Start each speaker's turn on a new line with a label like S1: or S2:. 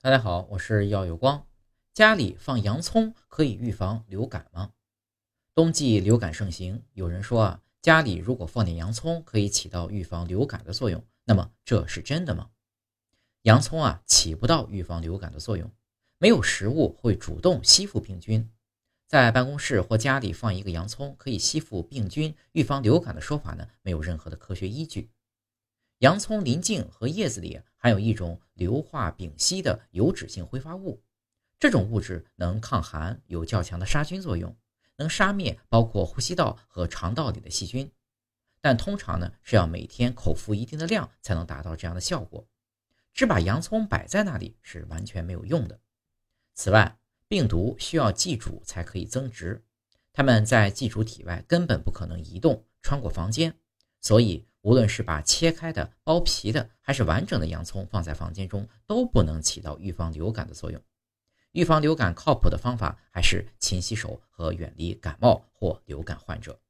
S1: 大家好，我是耀有光。家里放洋葱可以预防流感吗？冬季流感盛行，有人说啊，家里如果放点洋葱可以起到预防流感的作用，那么这是真的吗？洋葱啊，起不到预防流感的作用，没有食物会主动吸附病菌。在办公室或家里放一个洋葱可以吸附病菌、预防流感的说法呢，没有任何的科学依据。洋葱鳞茎和叶子里含有一种硫化丙烯的油脂性挥发物，这种物质能抗寒，有较强的杀菌作用，能杀灭包括呼吸道和肠道里的细菌。但通常呢是要每天口服一定的量才能达到这样的效果，只把洋葱摆在那里是完全没有用的。此外，病毒需要寄主才可以增殖，它们在寄主体外根本不可能移动穿过房间，所以。无论是把切开的、剥皮的，还是完整的洋葱放在房间中，都不能起到预防流感的作用。预防流感靠谱的方法还是勤洗手和远离感冒或流感患者。